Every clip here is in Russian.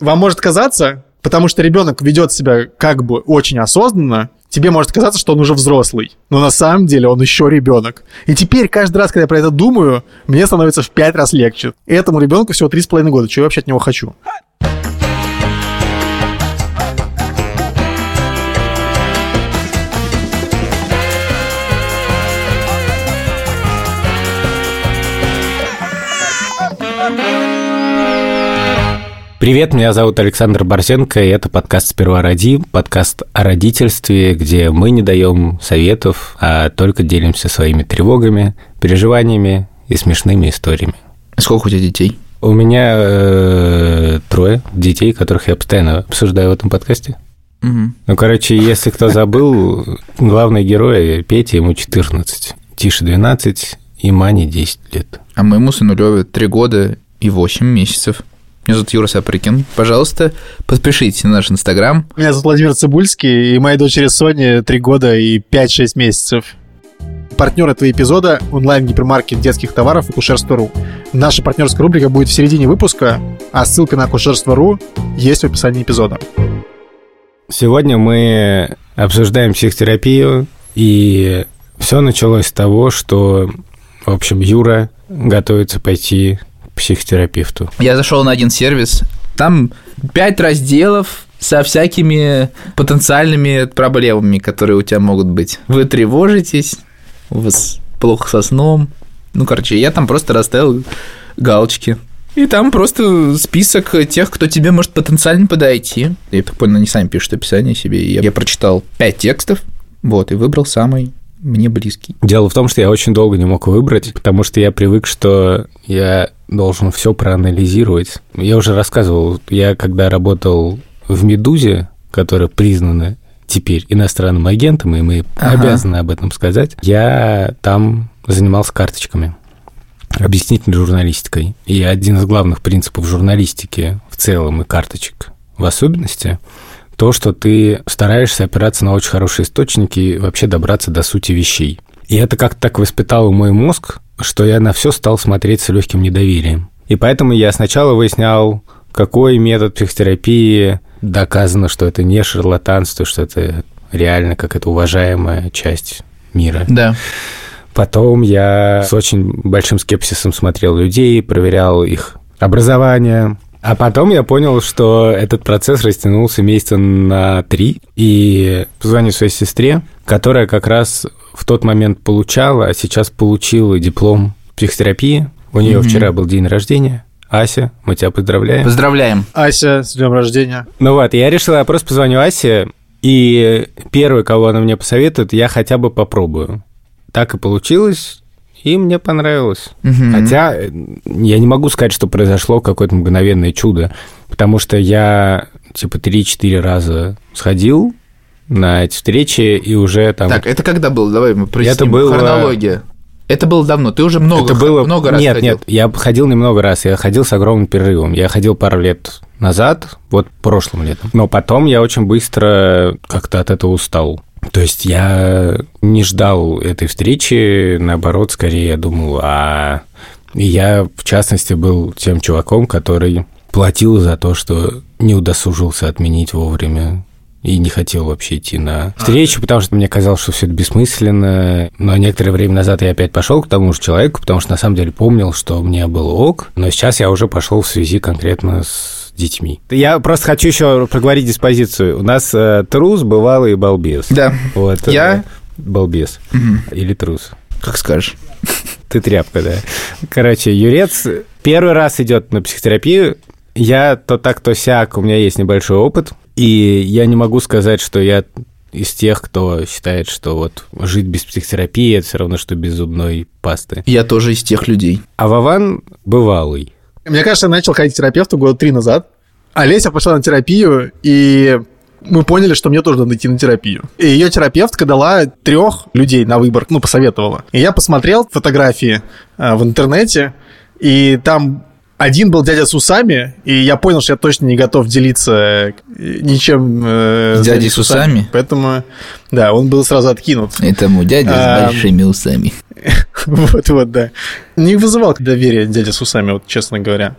вам может казаться, потому что ребенок ведет себя как бы очень осознанно, тебе может казаться, что он уже взрослый, но на самом деле он еще ребенок. И теперь каждый раз, когда я про это думаю, мне становится в пять раз легче. И этому ребенку всего три с половиной года. Чего я вообще от него хочу? Привет, меня зовут Александр Борзенко, и это подкаст «Сперва роди», подкаст о родительстве, где мы не даем советов, а только делимся своими тревогами, переживаниями и смешными историями. Сколько у тебя детей? У меня э, трое детей, которых я постоянно обсуждаю в этом подкасте. Угу. Ну, короче, если кто забыл, главный герой Петя, ему 14, Тише 12 и Мане 10 лет. А моему сыну Лёве 3 года и 8 месяцев. Меня зовут Юра Сапрыкин. Пожалуйста, подпишитесь на наш Инстаграм. Меня зовут Владимир Цибульский, и моей дочери Соне 3 года и 5-6 месяцев. Партнер этого эпизода – онлайн-гипермаркет детских товаров «Акушерство.ру». Наша партнерская рубрика будет в середине выпуска, а ссылка на «Акушерство.ру» есть в описании эпизода. Сегодня мы обсуждаем психотерапию, и все началось с того, что, в общем, Юра готовится пойти психотерапевту. Я зашел на один сервис, там 5 разделов со всякими потенциальными проблемами, которые у тебя могут быть. Вы тревожитесь, у вас плохо со сном. Ну, короче, я там просто расставил галочки. И там просто список тех, кто тебе может потенциально подойти. Я так понял, они сами пишут описание себе. Я, я прочитал 5 текстов, вот, и выбрал самый мне близкий. Дело в том, что я очень долго не мог выбрать, потому что я привык, что я должен все проанализировать. Я уже рассказывал, я когда работал в «Медузе», которая признана теперь иностранным агентом, и мы Ага. обязаны об этом сказать, я там занимался карточками объяснительной журналистикой. И один из главных принципов журналистики в целом и карточек в особенности то, что ты стараешься опираться на очень хорошие источники и вообще добраться до сути вещей. И это как-то так воспитало мой мозг, что я на все стал смотреть с легким недоверием. И поэтому я сначала выяснял, какой метод психотерапии доказано, что это не шарлатанство, что это реально какая-то уважаемая часть мира. Да. Потом я с очень большим скепсисом смотрел людей, проверял их образование. А потом я понял, что этот процесс растянулся месяца на три. И позвоню своей сестре, которая как раз в тот момент получала, а сейчас получила диплом психотерапии. У нее Мгм. вчера был день рождения. Ася, мы тебя поздравляем. Поздравляем. Ася, с днем рождения. Ну вот, я решил, я просто позвоню Асе, и первый, кого она мне посоветует, я хотя бы попробую. Так и получилось, и мне понравилось. Мгм. Хотя э, я не могу сказать, что произошло какое-то мгновенное чудо, потому что я типа 3-4 раза сходил на эти встречи, и уже там... Так, это когда было? Давай мы проясним. Это было- Хронология. Это было давно. Ты уже много, это было много раз Нет, ходил. нет, я ходил немного раз, я ходил с огромным перерывом. Я ходил пару лет назад, вот прошлым летом. Но потом я очень быстро как-то от этого устал. То есть я не ждал этой встречи, наоборот, скорее я думал, а я, в частности, был тем чуваком, который платил за то, что не удосужился отменить вовремя и не хотел вообще идти на встречу, потому что мне казалось, что все это бессмысленно. Но некоторое время назад я опять пошел к тому же человеку, потому что на самом деле помнил, что мне было ок, но сейчас я уже пошел в связи конкретно с детьми. Я просто хочу еще проговорить диспозицию. У нас э, трус, бывалый и балбес. Да, Вот, Я? э, балбес Мгм. или трус. как скажешь. Ты тряпка, да. Короче, Юрец первый раз идет на психотерапию. Я то так, то сяк, у меня есть небольшой опыт. И я не могу сказать, что я из тех, кто считает, что вот жить без психотерапии это все равно, что без зубной пасты. Я тоже из тех людей. А Вован бывалый. Мне кажется, я начал ходить к терапевту года три назад. Олеся пошла на терапию, и мы поняли, что мне тоже надо идти на терапию. И ее терапевтка дала трех людей на выбор, ну, посоветовала. И я посмотрел фотографии э, в интернете, и там один был дядя с усами, и я понял, что я точно не готов делиться э, ничем э, С дядей с усами? Поэтому, да, он был сразу откинут. Это мой дядя А, с большими усами. Вот-вот, да. Не вызывал доверия дядя с усами, вот честно говоря.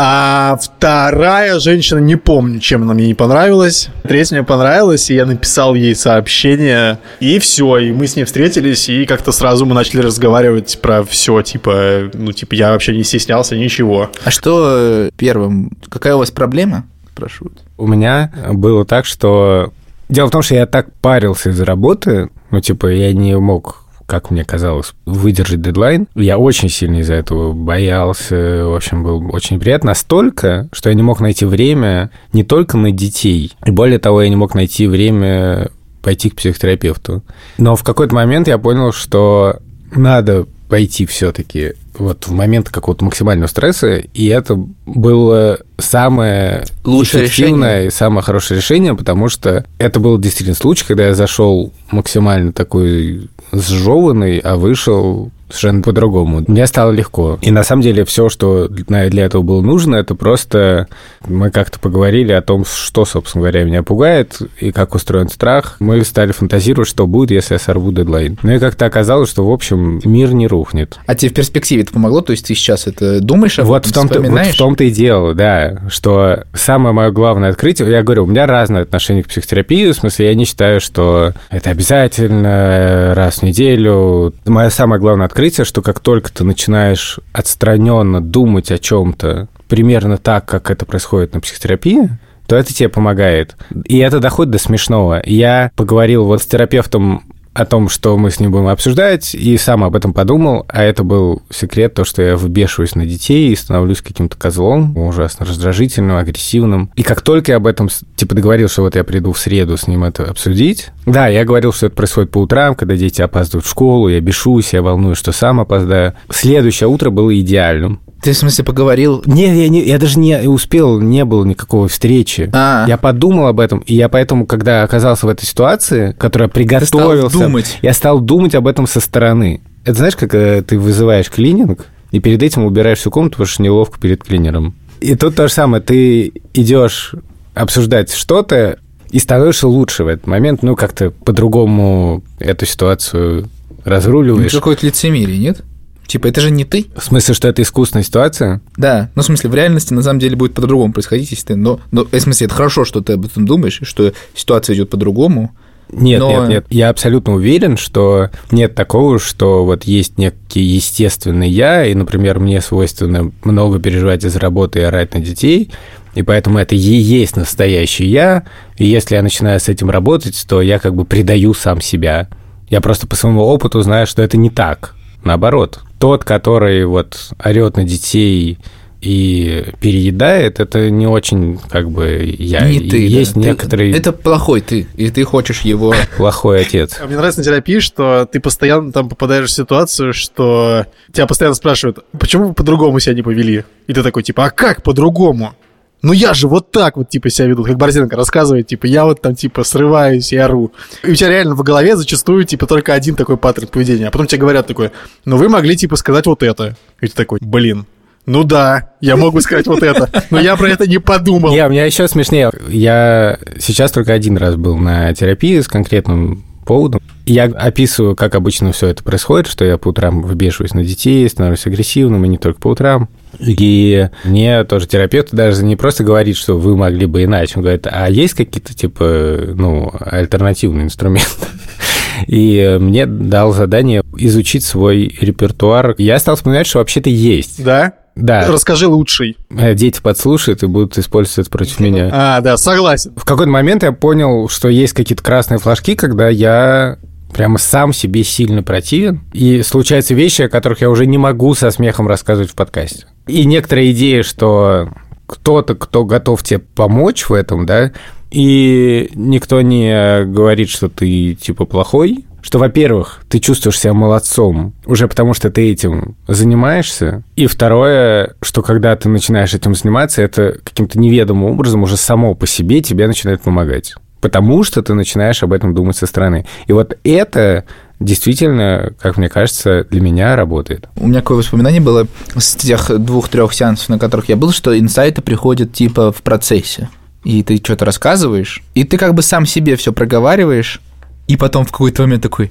А вторая женщина, не помню, чем она мне не понравилась. Третья мне понравилась, и я написал ей сообщение, и все, и мы с ней встретились, и как-то сразу мы начали разговаривать про все, типа, ну, типа, я вообще не стеснялся, ничего. А что э, первым? Какая у вас проблема? Спрашивают. У меня было так, что... Дело в том, что я так парился из-за работы, ну, типа, я не мог как мне казалось, выдержать дедлайн. Я очень сильно из-за этого боялся. В общем, был очень приятно. Настолько, что я не мог найти время не только на детей. И более того, я не мог найти время пойти к психотерапевту. Но в какой-то момент я понял, что надо пойти все-таки вот в момент какого-то максимального стресса, и это было самое Лучшее эффективное решение. и самое хорошее решение, потому что это был действительно случай, когда я зашел максимально такой сжеванный, а вышел совершенно по-другому. Мне стало легко. И на самом деле все, что для этого было нужно, это просто мы как-то поговорили о том, что, собственно говоря, меня пугает и как устроен страх. Мы стали фантазировать, что будет, если я сорву дедлайн. Ну и как-то оказалось, что, в общем, мир не рухнет. А тебе в перспективе это помогло? То есть ты сейчас это думаешь об Вот в, том-то, вот в том-то и дело, да, что самое мое главное открытие, я говорю, у меня разное отношение к психотерапии, в смысле, я не считаю, что это обязательно раз в неделю. Мое самое главное открытие, что как только ты начинаешь отстраненно думать о чем-то примерно так, как это происходит на психотерапии, то это тебе помогает. И это доходит до смешного. Я поговорил вот с терапевтом о том, что мы с ним будем обсуждать, и сам об этом подумал, а это был секрет, то, что я выбешиваюсь на детей и становлюсь каким-то козлом, ужасно раздражительным, агрессивным. И как только я об этом, типа, договорился, что вот я приду в среду с ним это обсудить, да, я говорил, что это происходит по утрам, когда дети опаздывают в школу, я бешусь, я волнуюсь, что сам опоздаю. Следующее утро было идеальным. Ты, в смысле, поговорил... Не, я, не, я даже не успел, не было никакой встречи. А, Я подумал об этом, и я поэтому, когда оказался в этой ситуации, которая приготовился, стал думать. я стал думать об этом со стороны. Это знаешь, как э, ты вызываешь клининг, и перед этим убираешь всю комнату, потому что неловко перед клинером. И тут то же самое, ты идешь обсуждать что-то, и становишься лучше в этот момент, ну, как-то по-другому эту ситуацию разруливаешь. какое-то лицемерие, нет? Типа, это же не ты. В смысле, что это искусственная ситуация? Да, ну, в смысле, в реальности на самом деле будет по-другому происходить, если ты... Но, но, в смысле, это хорошо, что ты об этом думаешь, что ситуация идет по-другому. Нет, Но- нет, нет. Я абсолютно уверен, что нет такого, что вот есть некий естественный я, и, например, мне свойственно много переживать из работы и орать на детей, и поэтому это и есть настоящий я, и если я начинаю с этим работать, то я как бы предаю сам себя. Я просто по своему опыту знаю, что это не так. Наоборот, тот, который вот орет на детей и переедает, это не очень как бы я. не ты. Есть да. Ты- некоторый Это плохой ты, и ты хочешь его... плохой отец. А Мне нравится на терапии, что ты постоянно там попадаешь в ситуацию, что тебя постоянно спрашивают, почему вы по-другому себя не повели? И ты такой, типа, а как по-другому? Ну я же вот так вот, типа, себя веду, как Борзенко рассказывает, типа, я вот там, типа, срываюсь и ору. И у тебя реально в голове зачастую, типа, только один такой паттерн поведения. А потом тебе говорят такое, ну вы могли, типа, сказать вот это. И ты такой, блин, ну да, я мог бы сказать вот это, но я про это не подумал. Не, у меня еще смешнее. Я сейчас только один раз был на терапии с конкретным поводом. Я описываю, как обычно все это происходит, что я по утрам выбешиваюсь на детей, становлюсь агрессивным, и не только по утрам. И мне тоже терапевт даже не просто говорит, что вы могли бы иначе, он говорит, а есть какие-то, типа, ну, альтернативные инструменты? И мне дал задание изучить свой репертуар. Я стал вспоминать, что вообще-то есть. Да? Да, Расскажи лучший. э, дети подслушают и будут использовать это против меня. А, да, согласен. В какой-то момент я понял, что есть какие-то красные флажки, когда я прямо сам себе сильно противен. И случаются вещи, о которых я уже не могу со смехом рассказывать в подкасте. И некоторая идея, что кто-то, кто готов тебе помочь в этом, да, и никто не говорит, что ты типа плохой, что, во-первых, ты чувствуешь себя молодцом уже потому, что ты этим занимаешься. И второе, что когда ты начинаешь этим заниматься, это каким-то неведомым образом уже само по себе тебе начинает помогать. Потому что ты начинаешь об этом думать со стороны. И вот это действительно, как мне кажется, для меня работает. У меня такое воспоминание было с тех двух-трех сеансов, на которых я был, что инсайты приходят типа в процессе. И ты что-то рассказываешь, и ты как бы сам себе все проговариваешь, и потом в какой-то момент такой,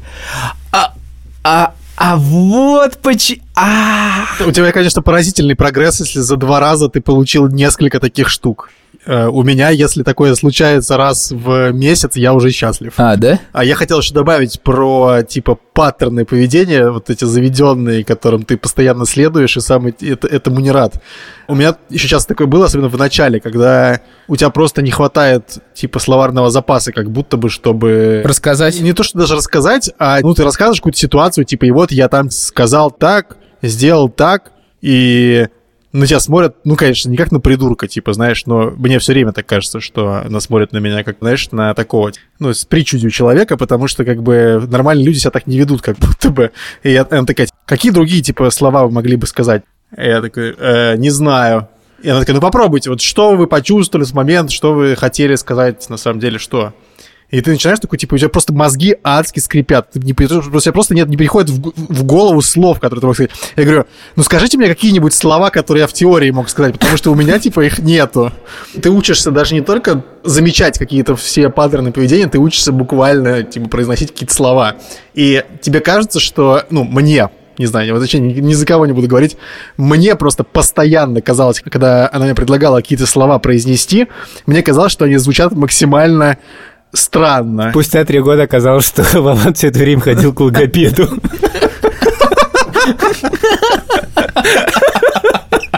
а, а, А вот почему... А, У тебя, конечно, поразительный прогресс, если за два раза ты получил несколько таких штук. Э, У меня, если такое случается раз в месяц, я уже счастлив. а, да? А я хотел еще добавить про, типа, паттерны поведения, вот эти заведенные, которым ты постоянно следуешь, и сам эт- это, этому не рад. У меня еще часто такое было, особенно в начале, когда у тебя просто не хватает, типа, словарного запаса, как будто бы, чтобы... Рассказать? Не то, что даже рассказать, а ну ты рассказываешь какую-то ситуацию, типа, и вот я там сказал так, сделал так, и на тебя смотрят, ну, конечно, не как на придурка, типа, знаешь, но мне все время так кажется, что она смотрит на меня, как, знаешь, на такого, ну, с причудью человека, потому что, как бы, нормальные люди себя так не ведут, как будто бы. И я, она такая, какие другие, типа, слова вы могли бы сказать? И я такой, «Э, не знаю. И она такая, ну, попробуйте, вот что вы почувствовали с момента, что вы хотели сказать, на самом деле, что? И ты начинаешь такой, типа, у тебя просто мозги адски скрипят. Ты не, у тебя просто нет, не приходит в, в голову слов, которые ты мог сказать. Я говорю, ну скажите мне какие-нибудь слова, которые я в теории мог сказать, потому что у меня, типа, их нету. Ты учишься даже не только замечать какие-то все паттерны поведения, ты учишься буквально, типа, произносить какие-то слова. И тебе кажется, что, ну, мне, не знаю, я вообще ни, ни за кого не буду говорить. Мне просто постоянно казалось, когда она мне предлагала какие-то слова произнести, мне казалось, что они звучат максимально странно. Спустя три года оказалось, что Вован все это время ходил к логопеду.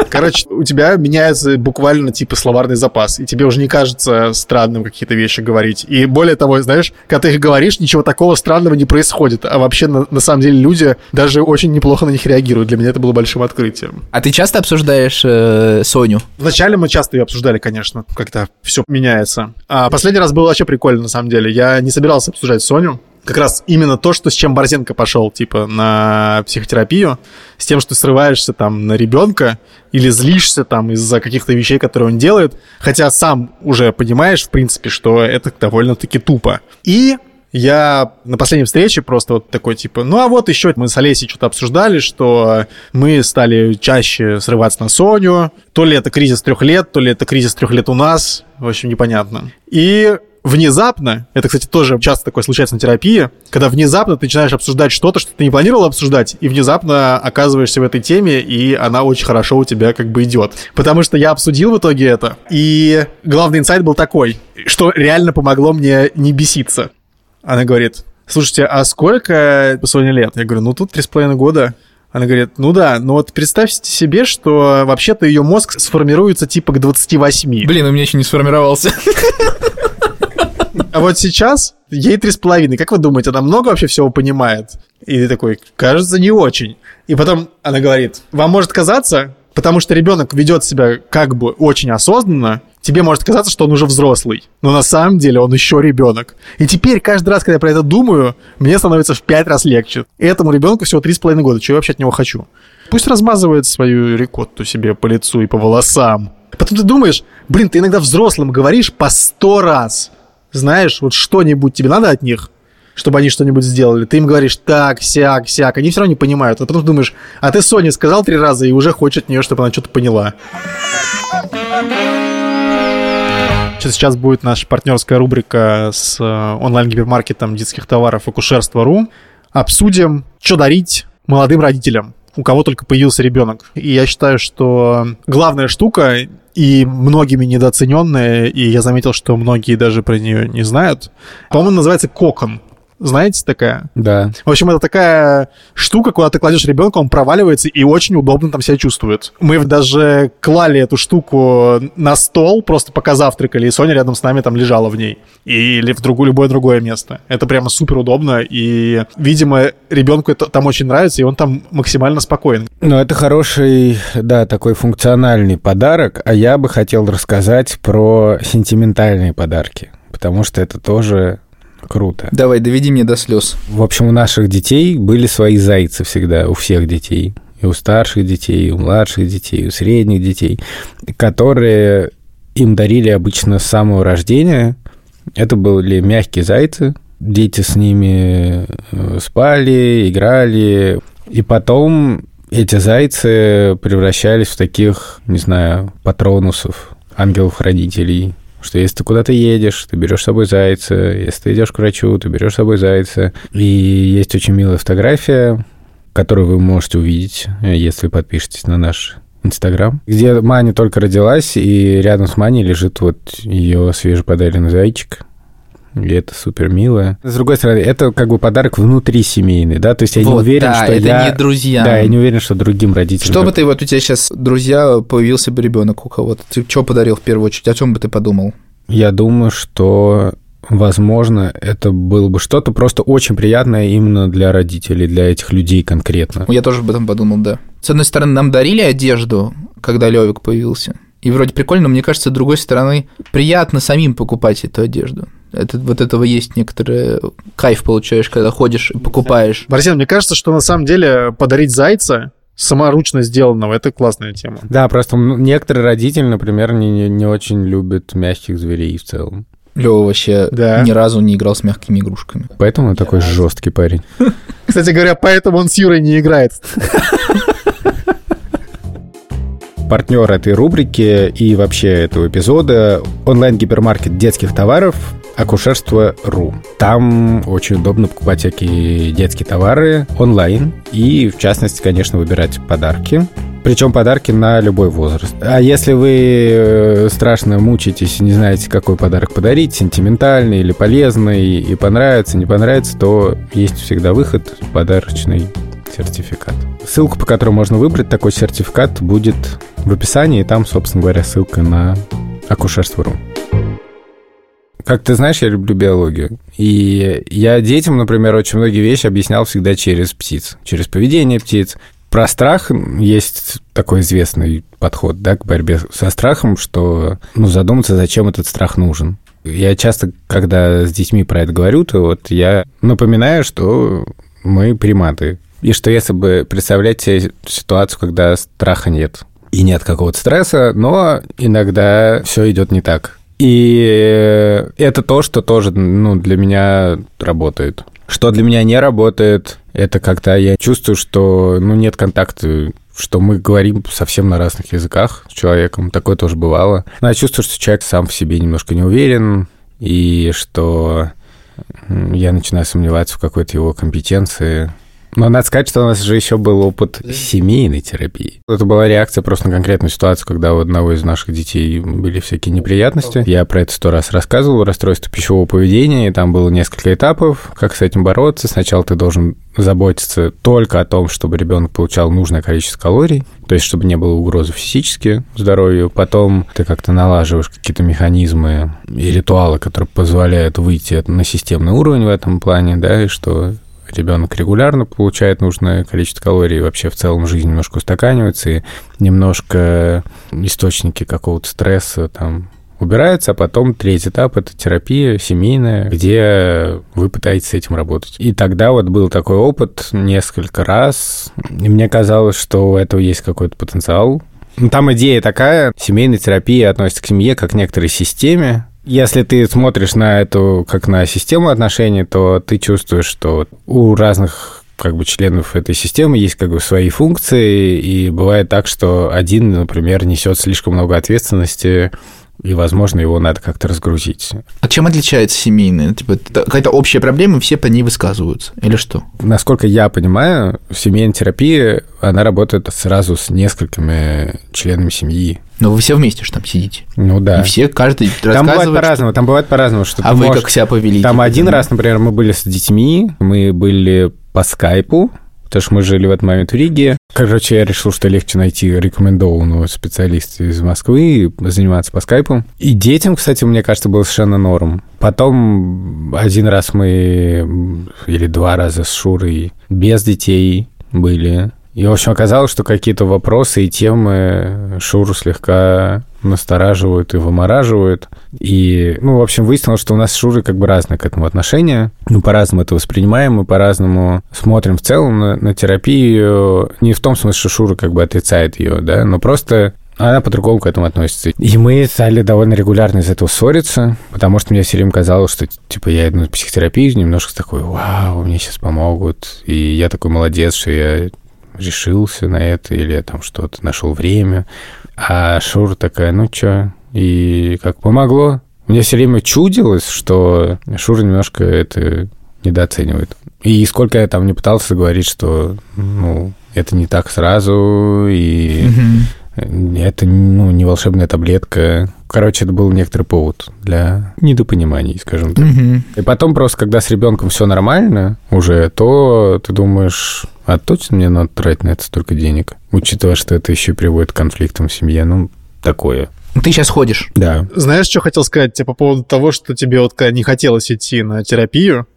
Короче, у тебя меняется буквально типа словарный запас, и тебе уже не кажется странным какие-то вещи говорить. И более того, знаешь, когда ты их говоришь, ничего такого странного не происходит. А вообще, на, на самом деле, люди даже очень неплохо на них реагируют. Для меня это было большим открытием. А ты часто обсуждаешь э, Соню? Вначале мы часто ее обсуждали, конечно, когда все меняется. А последний раз было вообще прикольно, на самом деле. Я не собирался обсуждать Соню. Как раз именно то, что с чем Борзенко пошел, типа, на психотерапию, с тем, что срываешься там на ребенка или злишься там из-за каких-то вещей, которые он делает, хотя сам уже понимаешь, в принципе, что это довольно-таки тупо. И я на последней встрече просто вот такой, типа, ну а вот еще мы с Олесей что-то обсуждали, что мы стали чаще срываться на Соню, то ли это кризис трех лет, то ли это кризис трех лет у нас, в общем, непонятно. И внезапно, это, кстати, тоже часто такое случается на терапии, когда внезапно ты начинаешь обсуждать что-то, что ты не планировал обсуждать, и внезапно оказываешься в этой теме, и она очень хорошо у тебя как бы идет. Потому что я обсудил в итоге это, и главный инсайт был такой, что реально помогло мне не беситься. Она говорит, слушайте, а сколько Соне лет? Я говорю, ну тут три с половиной года. Она говорит, ну да, но вот представьте себе, что вообще-то ее мозг сформируется типа к 28. Блин, у меня еще не сформировался. А вот сейчас ей три с половиной. Как вы думаете, она много вообще всего понимает? И ты такой, кажется, не очень. И потом она говорит, вам может казаться, потому что ребенок ведет себя как бы очень осознанно, тебе может казаться, что он уже взрослый. Но на самом деле он еще ребенок. И теперь каждый раз, когда я про это думаю, мне становится в пять раз легче. Этому ребенку всего три с половиной года. Чего я вообще от него хочу? Пусть размазывает свою рикотту себе по лицу и по волосам. Потом ты думаешь, блин, ты иногда взрослым говоришь по сто раз. Знаешь, вот что-нибудь тебе надо от них, чтобы они что-нибудь сделали. Ты им говоришь так, сяк, сяк. Они все равно не понимают. А потом думаешь, а ты Соне сказал три раза и уже хочет от нее, чтобы она что-то поняла. Сейчас будет наша партнерская рубрика с э, онлайн-гипермаркетом детских товаров акушерство.ру. Обсудим, что дарить молодым родителям, у кого только появился ребенок. И я считаю, что главная штука и многими недооцененная, и я заметил, что многие даже про нее не знают, по-моему, называется кокон. Знаете, такая? Да. В общем, это такая штука, куда ты кладешь ребенка, он проваливается и очень удобно там себя чувствует. Мы даже клали эту штуку на стол, просто пока завтракали, и Соня рядом с нами там лежала в ней. Или в другое, любое другое место. Это прямо супер удобно, и, видимо, ребенку это там очень нравится, и он там максимально спокоен. Ну, это хороший, да, такой функциональный подарок, а я бы хотел рассказать про сентиментальные подарки, потому что это тоже круто. Давай, доведи мне до слез. В общем, у наших детей были свои зайцы всегда, у всех детей. И у старших детей, и у младших детей, и у средних детей, которые им дарили обычно с самого рождения. Это были мягкие зайцы. Дети с ними э, спали, играли. И потом эти зайцы превращались в таких, не знаю, патронусов, ангелов-хранителей. Что если ты куда-то едешь, ты берешь с собой зайца, если ты идешь к врачу, ты берешь с собой зайца. И есть очень милая фотография, которую вы можете увидеть, э, если подпишетесь на наш Инстаграм, где Маня только родилась, и рядом с Маней лежит вот ее свежеподаренный зайчик. И это супер мило. С другой стороны, это как бы подарок внутри семейный, да, то есть я Вот, не уверен, да, что это я... не друзьям. Да, я не уверен, что другим родителям... Что бы ты, вот у тебя сейчас друзья, появился бы ребенок у кого-то, ты что подарил в первую очередь, о чем бы ты подумал? Я думаю, что, возможно, это было бы что-то просто очень приятное именно для родителей, для этих людей конкретно. Я тоже об этом подумал, да. С одной стороны, нам дарили одежду, когда Левик появился. И вроде прикольно, но мне кажется, с другой стороны, приятно самим покупать эту одежду. Это, вот этого есть некоторый кайф получаешь, когда ходишь и покупаешь. Борисен, мне кажется, что на самом деле подарить зайца саморучно сделанного, это классная тема. Да, просто некоторые родители, например, не, не, очень любят мягких зверей в целом. Лева вообще Да. ни разу не играл с мягкими игрушками. Поэтому он такой жесткий парень. Кстати говоря, поэтому он с Юрой не играет. Партнер этой рубрики и вообще этого эпизода онлайн-гипермаркет детских товаров акушерство.ру. Там очень удобно покупать всякие детские товары онлайн и, в частности, конечно, выбирать подарки. Причем подарки на любой возраст. А если вы э, страшно мучаетесь и не знаете, какой подарок подарить, сентиментальный или полезный, и понравится, не понравится, то есть всегда выход, подарочный сертификат. Ссылку, по которой можно выбрать такой сертификат, будет в описании, и там, собственно говоря, ссылка на акушерство.ру. Как ты знаешь, я люблю биологию. И я детям, например, очень многие вещи объяснял всегда через птиц, через поведение птиц. Про страх есть такой известный подход да, к борьбе со страхом, что ну, задуматься, зачем этот страх нужен. Я часто, когда с детьми про это говорю, то вот я напоминаю, что мы приматы. И что если бы представлять себе ситуацию, когда страха нет, и нет какого-то стресса, но иногда все идет не так. И это то, что тоже ну, для меня работает. Что для меня не работает, это когда я чувствую, что ну, нет контакта, что мы говорим совсем на разных языках с человеком. Такое тоже бывало. Но я чувствую, что человек сам в себе немножко не уверен, и что я начинаю сомневаться в какой-то его компетенции. Но надо сказать, что у нас же еще был опыт семейной терапии. Это была реакция просто на конкретную ситуацию, когда у одного из наших детей были всякие неприятности. Я про это сто раз рассказывал, расстройство пищевого поведения, и там было несколько этапов, как с этим бороться. Сначала ты должен заботиться только о том, чтобы ребенок получал нужное количество калорий, то есть чтобы не было угрозы физически здоровью. Потом ты как-то налаживаешь какие-то механизмы и ритуалы, которые позволяют выйти на системный уровень в этом плане, да, и что ребенок регулярно получает нужное количество калорий, вообще в целом жизнь немножко устаканивается, и немножко источники какого-то стресса там убираются, а потом третий этап – это терапия семейная, где вы пытаетесь с этим работать. И тогда вот был такой опыт несколько раз, и мне казалось, что у этого есть какой-то потенциал. Ну, Там идея такая, семейная терапия относится к семье как к некоторой системе, если ты смотришь на эту как на систему отношений, то ты чувствуешь, что у разных как бы членов этой системы есть как бы свои функции, и бывает так, что один, например, несет слишком много ответственности, и, возможно, его надо как-то разгрузить. А чем отличается семейная? Типа, это какая-то общая проблема, все по ней высказываются. Или что? Насколько я понимаю, семейная терапия, она работает сразу с несколькими членами семьи. Но вы все вместе же там сидите. Ну да. И все, каждый Там бывает по-разному, там бывает по-разному, что А вы можешь- как себя повели? Там типа, один раз, например, мы были с детьми, мы были по скайпу, потому что мы жили в этот момент в Риге. Короче, я решил, что легче найти рекомендованного специалиста из Москвы и заниматься по скайпу. И детям, кстати, мне кажется, было совершенно норм. Потом один раз мы, или два раза с Шурой без детей были. И, в общем, оказалось, что какие-то вопросы и темы Шуру слегка настораживают и вымораживают. И, ну, в общем, выяснилось, что у нас с Шурой как бы разное к этому отношение. Мы по-разному это воспринимаем, мы по-разному смотрим в целом на, на терапию. Не в том смысле, что Шура как бы отрицает ее, да, но просто она по-другому к этому относится. И мы стали довольно регулярно из этого ссориться, потому что мне все время казалось, что, типа, я иду на психотерапию, немножко такой, вау, мне сейчас помогут. И я такой молодец, что я решился на это, или там что-то нашел время. А Шура такая, ну чё, и как помогло. Мне все время чудилось, что Шура немножко это недооценивает. И сколько я там не пытался говорить, что, ну, это не так сразу, и это, ну, не волшебная таблетка. Короче, это был некоторый повод для недопониманий, скажем так. И потом просто, когда с ребенком все нормально уже, то ты думаешь, а точно мне надо тратить на это столько денег? Учитывая, что это еще приводит к конфликтам в семье, ну, такое. Ты сейчас ходишь. Да. Знаешь, что хотел сказать тебе по поводу того, что тебе вот когда не хотелось идти на терапию?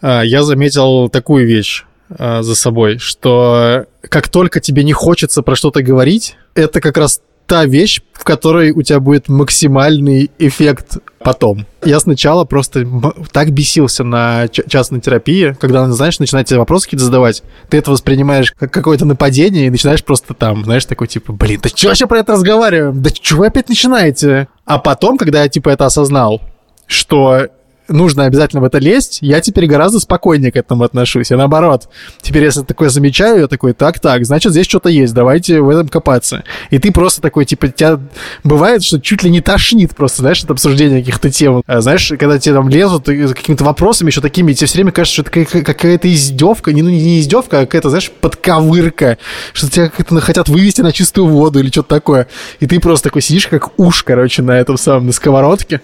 А, Я заметил такую вещь а, за собой, что как только тебе не хочется про что-то говорить, это как раз та вещь, в которой у тебя будет максимальный эффект потом. Я сначала просто так бесился на частной терапии, когда, знаешь, начинают тебе вопросы какие-то задавать, ты это воспринимаешь как какое-то нападение и начинаешь просто там, знаешь, такой типа, блин, да что вообще про это разговариваем? Да что вы опять начинаете? А потом, когда я типа это осознал, что нужно обязательно в это лезть, я теперь гораздо спокойнее к этому отношусь. Я наоборот. Теперь, если такое замечаю, я такой, так-так, значит, здесь что-то есть, давайте в этом копаться. И ты просто такой, типа, тебя бывает, что чуть ли не тошнит просто, знаешь, от обсуждения каких-то тем. А, знаешь, когда тебе там лезут какими-то вопросами еще такими, тебе все время кажется, что это какая- какая-то издевка, не, ну, не издевка, а какая-то, знаешь, подковырка, что тебя как-то хотят вывести на чистую воду или что-то такое. И ты просто такой сидишь, как уж, короче, на этом самом, на сковородке.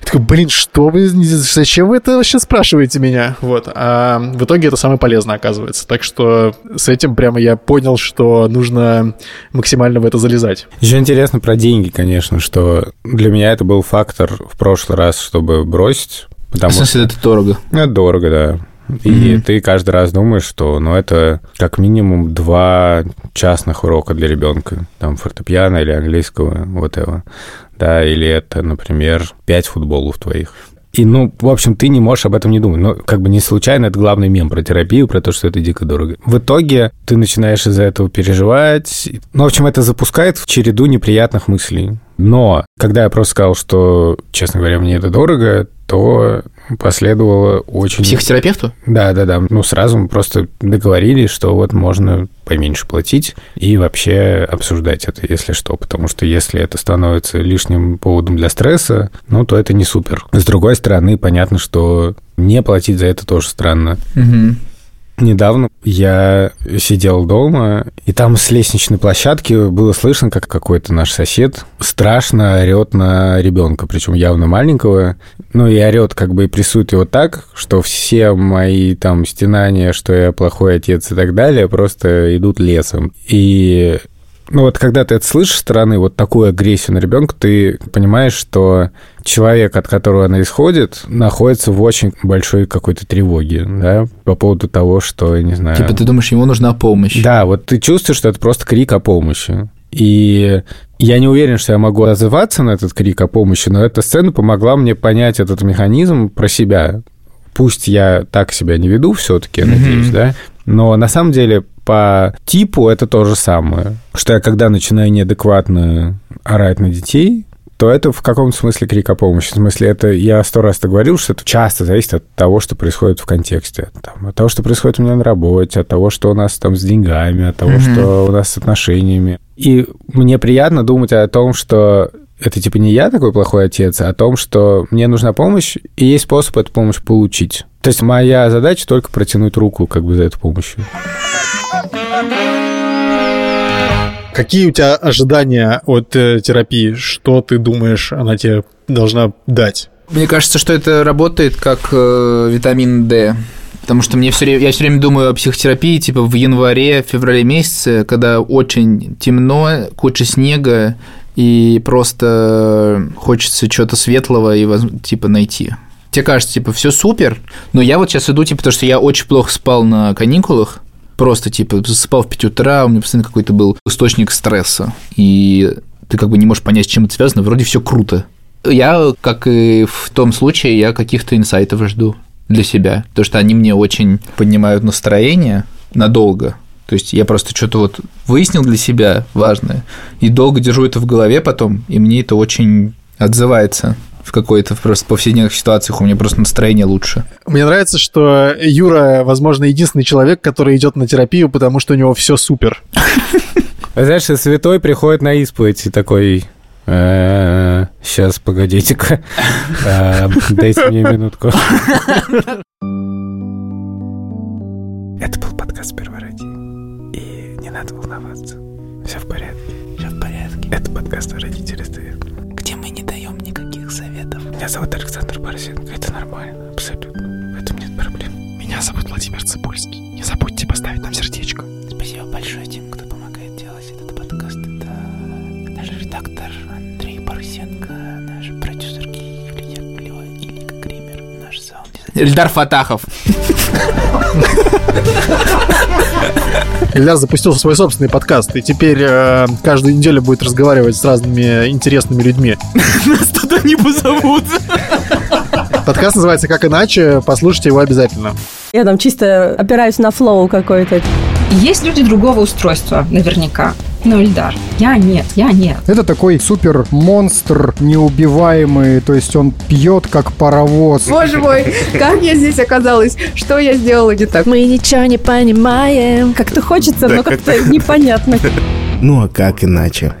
И такой, блин, что вы, зачем вы это вообще спрашиваете меня? Вот. А в итоге это самое полезное оказывается. Так что с этим прямо я понял, что нужно максимально в это залезать. Еще интересно про деньги, конечно, что для меня это был фактор в прошлый раз, чтобы бросить. В Потому что смысле, это дорого. ну, это дорого, да. И Мгм. ты каждый раз думаешь, что ну, это как минимум два частных урока для ребенка. Там фортепиано или английского, вот это. Да, или это, например, пять футболов твоих. И, ну, в общем, ты не можешь об этом не думать. Но как бы не случайно это главный мем про терапию, про то, что это дико дорого. В итоге ты начинаешь из-за этого переживать. Ну, в общем, это запускает в череду неприятных мыслей. Но когда я просто сказал, что, честно говоря, мне это дорого, то последовало очень... Психотерапевту? Да, да, да. Ну, сразу мы просто договорились, что вот можно поменьше платить и вообще обсуждать это, если что. Потому что если это становится лишним поводом для стресса, ну, то это не супер. С другой стороны, понятно, что не платить за это тоже странно. Мгм. Недавно я сидел дома, и там с лестничной площадки было слышно, как какой-то наш сосед страшно орет на ребенка, причем явно маленького. Ну и орет, как бы и прессует его так, что все мои там стенания, что я плохой отец и так далее, просто идут лесом. И ну вот когда ты это слышишь со стороны, вот такую агрессию на ребенка, ты понимаешь, что человек, от которого она исходит, находится в очень большой какой-то тревоге, да, по поводу того, что, я не знаю... Типа ты думаешь, ему нужна помощь. Да, вот ты чувствуешь, что это просто крик о помощи. И я не уверен, что я могу отзываться на этот крик о помощи, но эта сцена помогла мне понять этот механизм про себя. Пусть я так себя не веду все-таки, я Мгм. надеюсь, да, но на самом деле по типу это то же самое. Что я когда начинаю неадекватно орать на детей, то это в каком-то смысле крик о помощи. В смысле, это я сто раз это говорил, что это часто зависит от того, что происходит в контексте. Там, от того, что происходит у меня на работе, от того, что у нас там с деньгами, от того, Мгм. что у нас с отношениями. И мне приятно думать о том, что это типа не я такой плохой отец, а о том, что мне нужна помощь, и есть способ эту помощь получить. То есть моя задача только протянуть руку как бы за эту помощью. Какие у тебя ожидания от э, терапии? Что ты думаешь, она тебе должна дать? Мне кажется, что это работает как э, витамин D. Потому что мне все время, я все время думаю о психотерапии, типа в январе, феврале месяце, когда очень темно, куча снега, и просто хочется чего-то светлого и типа найти. Тебе кажется, типа, все супер, но я вот сейчас иду, типа, потому что я очень плохо спал на каникулах, просто, типа, засыпал в 5 утра, у меня постоянно какой-то был источник стресса, и ты как бы не можешь понять, с чем это связано, вроде все круто. Я, как и в том случае, я каких-то инсайтов жду для себя, потому что они мне очень поднимают настроение надолго. То есть я просто что-то вот выяснил для себя важное, и долго держу это в голове потом, и мне это очень отзывается в какой-то просто повседневных ситуациях, у меня просто настроение лучше. Мне нравится, что Юра, возможно, единственный человек, который идет на терапию, потому что у него все супер. Знаешь, святой приходит на исповедь и такой... Сейчас, погодите-ка. Э, Дайте мне минутку. надо волноваться. Все в порядке. Все в порядке. Это подкаст «Родители стоят». Где мы не даем никаких советов. Меня зовут Александр Борисенко. Это нормально, абсолютно. В этом нет проблем. Меня зовут Владимир Цибульский. Не забудьте поставить нам сердечко. Спасибо большое тем, кто помогает делать этот подкаст. Это наш редактор Андрей Борисенко, наш продюсер Илья Клева, Илья Кремер, наш саунд Эльдар Фатахов. Илья запустил свой собственный подкаст, и теперь э, каждую неделю будет разговаривать с разными интересными людьми. Нас туда не позовут. Подкаст называется «Как иначе», послушайте его обязательно. Я там чисто опираюсь на флоу какой-то. Есть люди другого устройства, наверняка. Ну, Ильдар. Я нет, я нет. Это такой супер монстр неубиваемый, то есть он пьет как паровоз. Боже мой, как я здесь оказалась? Что я сделала не так? Мы ничего не понимаем. Как-то хочется, но как-то непонятно. Ну а как иначе?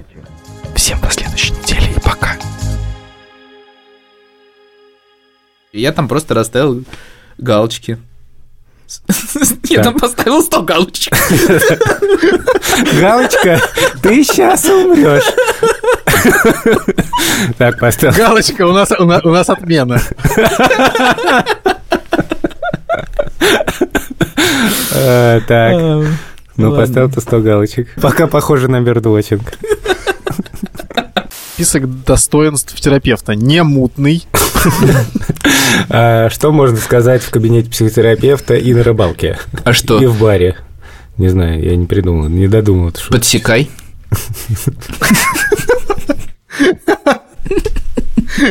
Всем до следующей недели и пока. Я там просто расставил галочки. Я там поставил 100 галочек. Галочка, ты сейчас умрешь. Так, поставил. Галочка, у нас, у нас, у нас отмена. Э, Так, ну ладно. поставил ты 100 галочек. Пока похоже на бердвотчинг. Список достоинств терапевта. Не мутный. А Что можно сказать в кабинете психотерапевта и на рыбалке? А что? И в баре. Не знаю, я не придумал, не додумал. Подсекай.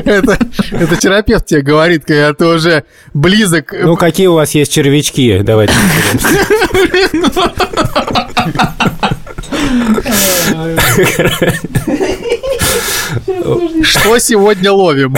Это, это терапевт тебе говорит, когда ты уже близок. Ну, какие у вас есть червячки? Давайте. Что сегодня ловим?